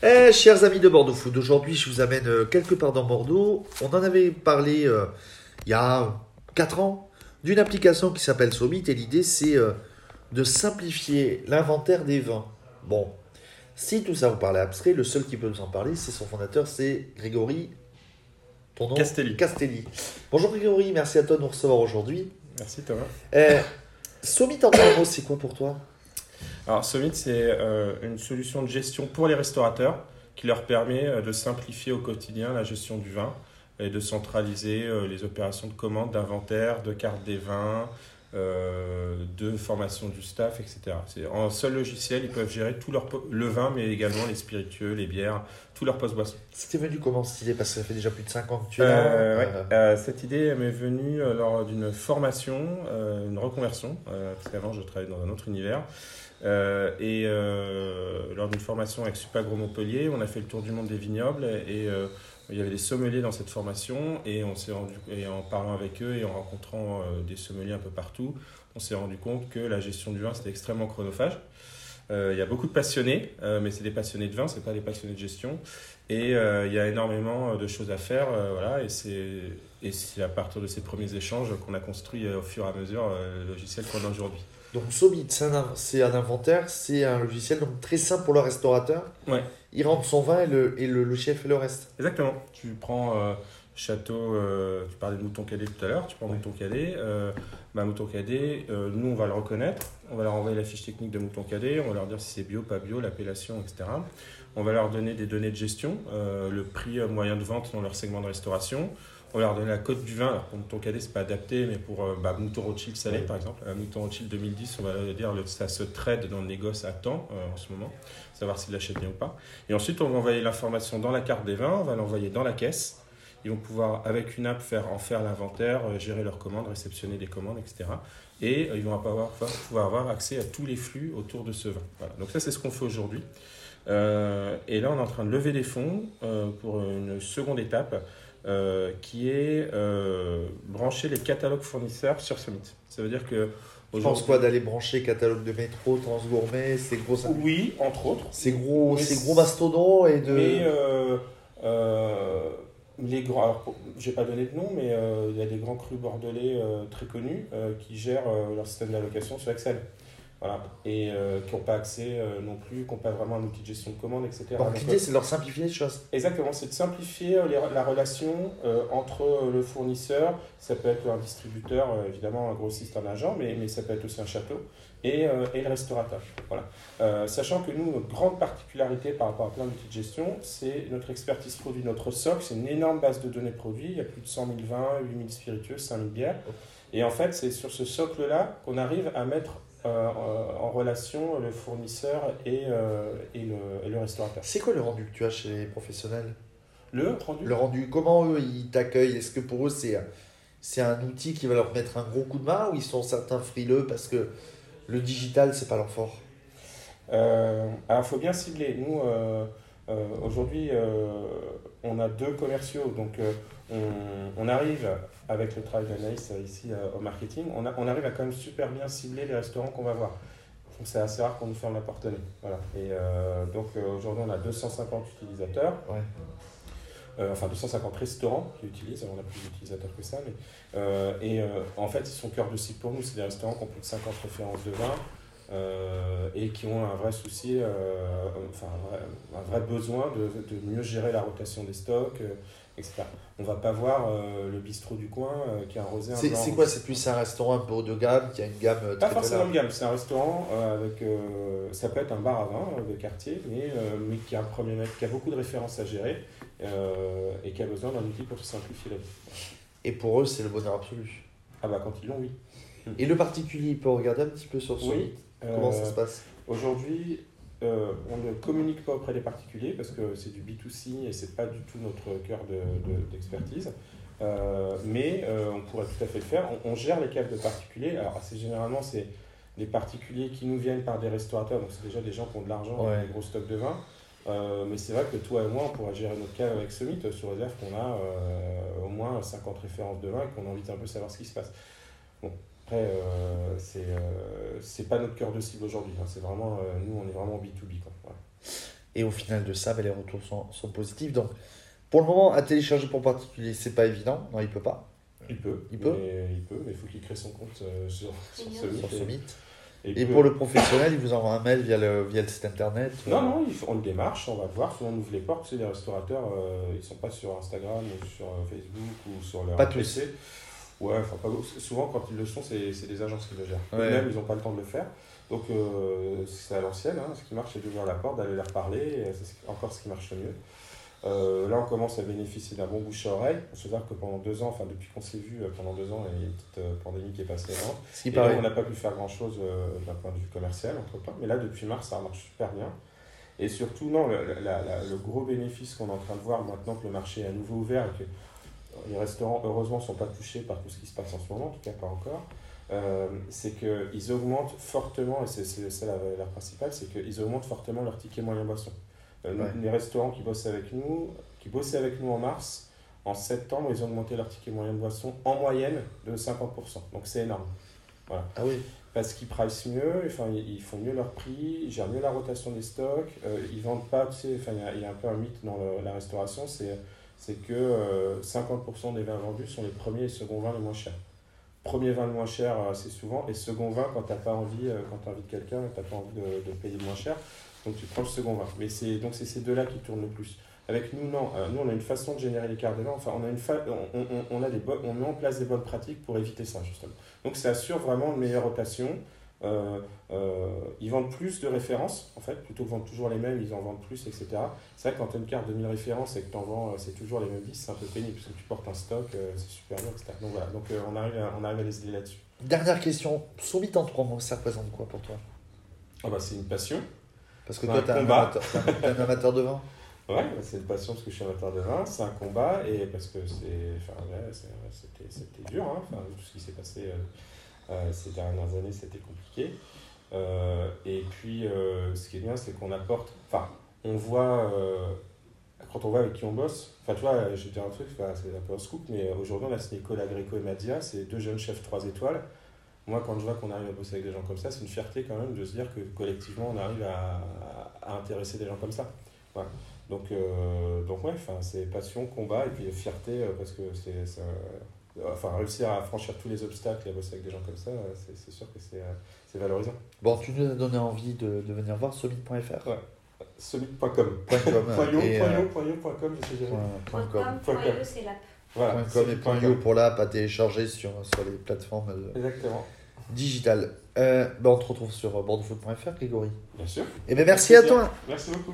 Eh, chers amis de Bordeaux Food, aujourd'hui je vous amène euh, quelque part dans Bordeaux. On en avait parlé euh, il y a 4 ans d'une application qui s'appelle Somit et l'idée c'est euh, de simplifier l'inventaire des vins. Bon, si tout ça vous paraît abstrait, le seul qui peut nous en parler c'est son fondateur, c'est Grégory. Ton nom Castelli. Castelli. Bonjour Grégory, merci à toi de nous recevoir aujourd'hui. Merci Thomas. Eh, Somit en c'est quoi pour toi? Alors Summit, c'est euh, une solution de gestion pour les restaurateurs qui leur permet euh, de simplifier au quotidien la gestion du vin et de centraliser euh, les opérations de commande, d'inventaire, de carte des vins, euh, de formation du staff, etc. C'est en un seul logiciel, ils peuvent gérer tout leur le vin, mais également les spiritueux, les bières, tout leur post-boisson. C'était venu comment cette idée? Parce que ça fait déjà plus de 5 ans que tu es là. Euh, ouais. Euh, Euh, cette idée m'est venue lors d'une formation, une reconversion, parce qu'avant je travaillais dans un autre univers. Euh, et euh, lors d'une formation avec Supagro Montpellier, on a fait le tour du monde des vignobles et euh, il y avait des sommeliers dans cette formation et on s'est rendu et en parlant avec eux et en rencontrant euh, des sommeliers un peu partout, on s'est rendu compte que la gestion du vin c'était extrêmement chronophage. Il y a beaucoup de passionnés, mais c'est des passionnés de vin, c'est pas des passionnés de gestion. Et il y a énormément de choses à faire, voilà, et c'est et c'est à partir de ces premiers échanges qu'on a construit au fur et à mesure le logiciel qu'on a aujourd'hui. Donc Somit, c'est un, inventaire, c'est un logiciel donc très simple pour le restaurateur. Ouais. Il rentre son vin et le, et le, le chef fait le reste. Exactement. Tu prends euh, château, euh, tu parlais de mouton cadet tout à l'heure, tu prends Ouais. mouton cadet, euh, bah, mouton cadet, nous on va le reconnaître, on va leur envoyer la fiche technique de mouton cadet, on va leur dire si c'est bio, pas bio, l'appellation, etc. On va leur donner des données de gestion, le prix moyen de vente dans leur segment de restauration. On va leur donner la cote du vin. Alors pour mouton cadet, c'est pas adapté, mais pour euh, bah, mouton Rothschild salé, Oui. par exemple, un mouton Rothschild 2010, on va dire le, ça se trade dans le négoce à temps euh, en ce moment, savoir s'il l'achète bien ou pas. Et ensuite, on va envoyer l'information dans la carte des vins, on va l'envoyer dans la caisse. Ils vont pouvoir, avec une app, faire, en faire l'inventaire, euh, gérer leurs commandes, réceptionner des commandes, etc. Et euh, ils vont pouvoir avoir accès à tous les flux autour de ce vin. Voilà. Donc ça, c'est ce qu'on fait aujourd'hui. Euh, et là, on est en train de lever des fonds euh, pour une seconde étape euh, qui est euh, brancher les catalogues fournisseurs sur Summit. Ça veut dire que Je pense quoi d'aller brancher catalogue de métro, Transgourmet, ces gros, Oui, entre autres. ces gros, Mais ces gros mastodons et de. Mais euh, euh, les grands, alors, j'ai pas donné de nom, mais il y a des grands crus bordelais très connus qui gèrent leur système d'allocation sur Excel. Voilà. Et euh, qui n'ont pas accès euh, non plus, qui n'ont pas vraiment un outil de gestion de commande, etc. Donc l'idée c'est de leur simplifier les choses. Exactement, c'est de simplifier euh, les- la relation euh, entre euh, le fournisseur, ça peut être un distributeur, euh, évidemment un grossiste, un agent, mais, mais ça peut être aussi un château, et, euh, et le restaurateur. Voilà. Euh, sachant que nous, notre grande particularité par rapport à plein d'outils de gestion, c'est notre expertise produit, notre SOC, c'est une énorme base de données produits, il y a plus de 100 000 vins, 8 000 spiritueux, 5 000 bières, et en fait c'est sur ce socle-là qu'on arrive à mettre euh, en en relation le fournisseur et, euh, et, le, et le restaurateur. C'est quoi le rendu que tu as chez les professionnels? Le rendu? Le rendu, comment eux ils t'accueillent? Est-ce que pour eux c'est c'est un outil qui va leur mettre un gros coup de main ou ils sont certains frileux parce que le digital c'est pas leur fort? Euh, alors, il faut bien cibler. Nous, euh, euh, aujourd'hui, euh, on a deux commerciaux. Donc, euh, on, on arrive, avec le travail d'Anaïs euh, ici euh, au marketing, on, a- on arrive à quand même super bien cibler les restaurants qu'on va voir. Donc, c'est assez rare qu'on nous ferme la porte au nez. Voilà. Et euh, donc, euh, aujourd'hui, on a 250 utilisateurs. Ouais. Euh, enfin 250 restaurants qui utilisent, on a plus d'utilisateurs que ça, mais euh, et euh, en fait ils sont cœur de cible pour nous, c'est des restaurants qui ont plus de 50 références de vin euh, et qui ont un vrai souci, euh, enfin un vrai, un vrai besoin de, de mieux gérer la rotation des stocks, euh, etc. On va pas voir le bistrot du coin qui a un rosé C'est quoi? C'est plus un restaurant un peu haut de gamme qui a une gamme Pas très, très forcément de gamme, c'est un restaurant avec. ça peut être un bar à vin de quartier, mais, mais qui a un premier qui a beaucoup de références à gérer et qui a besoin d'un outil pour se simplifier la vie. Et pour eux c'est le bonheur absolu. Ah bah quand ils l'ont, oui. Et le particulier il peut regarder un petit peu sur son Oui. Comment ça Euh, se passe? Aujourd'hui, euh, on ne communique pas auprès des particuliers parce que c'est du B2C et c'est pas du tout notre cœur de- de- d'expertise. Euh, mais euh, on pourrait tout à fait le faire. On, on gère les caves de particuliers. Alors, assez généralement, c'est des particuliers qui nous viennent par des restaurateurs. Donc, c'est déjà des gens qui ont de l'argent Ouais. et des gros stocks de vin. Euh, mais c'est vrai que toi et moi, on pourra gérer notre cave avec Summit sous réserve qu'on a euh, au moins 50 références de vin et qu'on a envie d'un peu savoir ce qui se passe. Bon, après, euh, c'est euh, c'est pas notre cœur de cible aujourd'hui. hein. C'est vraiment, euh, nous, on est vraiment B2B. Quoi. Voilà. Et au final de ça, ben, les retours sont, sont positifs. Donc, pour le moment, à télécharger pour particulier, c'est pas évident. Non, il peut pas. Il peut. Il peut mais Il peut, mais il faut qu'il crée son compte euh, sur, sur. Summit. Sur Et- Summit. et pour le professionnel, il vous envoie un mail via le, via le site internet. Non, non, on le démarche, on va voir, souvent on ouvre les portes, sais, les restaurateurs, euh, ils sont pas sur Instagram ou sur Facebook ou sur leur Pas tous. Ouais, enfin, pas, souvent quand ils le sont, c'est des agences qui le gèrent. Ouais. Eux-mêmes, ils n'ont pas le temps de le faire. Donc euh, c'est à l'ancienne, hein. ce qui marche, c'est d'ouvrir la porte, d'aller leur parler, c'est ce- encore ce qui marche le mieux. Euh, là, on commence à bénéficier d'un bon bouche à oreille. Il faut savoir que pendant deux ans, enfin depuis qu'on s'est vu, euh, pendant deux ans, il y a une petite pandémie qui est passée avant. Et là, paraît. on n'a pas pu faire grand chose d'un point de vue commercial entre temps. Mais là, depuis mars, ça marche super bien. Et surtout, non, le, la- la- le gros bénéfice qu'on est en train de voir maintenant que le marché est à nouveau ouvert et que les restaurants, heureusement, ne sont pas touchés par tout ce qui se passe en ce moment, en tout cas pas encore, euh, c'est qu'ils augmentent fortement, et c'est ça la valeur principale, c'est qu'ils augmentent fortement leur ticket moyen boisson. Euh, Ouais. Les restaurants qui bossent avec nous, qui bossaient avec nous en mars, en septembre, ils ont augmenté leur ticket moyen de boisson en moyenne de 50%. Donc c'est énorme. Ah oui. Parce qu'ils pricent mieux, enfin, ils font mieux leur prix, ils gèrent mieux la rotation des stocks, euh, ils vendent pas, tu sais, enfin, il y a- il y, a un peu un mythe dans le- la restauration, c'est c'est que euh, 50% des vins vendus sont les premiers et seconds vins les moins chers. Premier vin le moins cher euh, assez souvent, et second vin quand tu n'as pas envie, euh, quand envie de quelqu'un et tu n'as pas envie de, de payer moins cher, donc tu prends le second vin. Mais c'est donc c'est ces deux-là qui tournent le plus. Avec nous, non. Euh, nous, on a une façon de générer l'écart des vins. Enfin, on a une on, on, on a on met en place des bonnes pratiques pour éviter ça, justement. Donc, ça assure vraiment une meilleure rotation. Euh, euh, ils vendent plus de références, en fait, plutôt que vendre toujours les mêmes, ils en vendent plus, etc. C'est vrai que quand tu as une carte de 1000 références et que tu en vends, euh, c'est toujours les mêmes 10, c'est un peu pénible, parce que tu portes un stock, c'est super bien, etc. Donc voilà, donc on, arrive à, on arrive à les aider là-dessus. Dernière question. Sommit en trois mots, ça représente quoi pour toi? Ah bah, c'est une passion. Parce que toi, un t'es un, amateur- un- amateur de vin. Ouais, bah, c'est une passion parce que je suis amateur de vin, c'est un combat et parce que c'est, enfin, ouais, c'était, dur, hein, enfin, tout ce qui s'est passé euh, ces dernières années, c'était compliqué. Euh, et puis, euh, ce qui est bien, c'est qu'on apporte, enfin, on voit, euh, quand on voit avec qui on bosse, enfin, tu vois, j'ai dit un truc, c'est un peu un scoop, mais aujourd'hui, on a signé Cola Greco et Madia, c'est deux jeunes chefs 3 étoiles. Moi, quand je vois qu'on arrive à bosser avec des gens comme ça, c'est une fierté quand même de se dire que collectivement, on arrive à, intéresser des gens comme ça. Donc, euh, donc ouais, c'est passion, combat et puis fierté euh, parce que c'est, enfin, réussir à franchir tous les obstacles et à bosser avec des gens comme ça, euh, c'est, sûr que c'est, euh, c'est valorisant. Bon, tu nous as donné envie de, de venir voir sommit.fr. Ouais. Summit.com. Point com, et, euh, c'est l'app. Voilà, Point com et point pour l'app à télécharger sur, sur les plateformes euh, Exactement. digitales. Euh, ben, on te retrouve sur bordeauxfoot.fr, Grégory. Bien sûr. Et ben merci à toi. Merci beaucoup.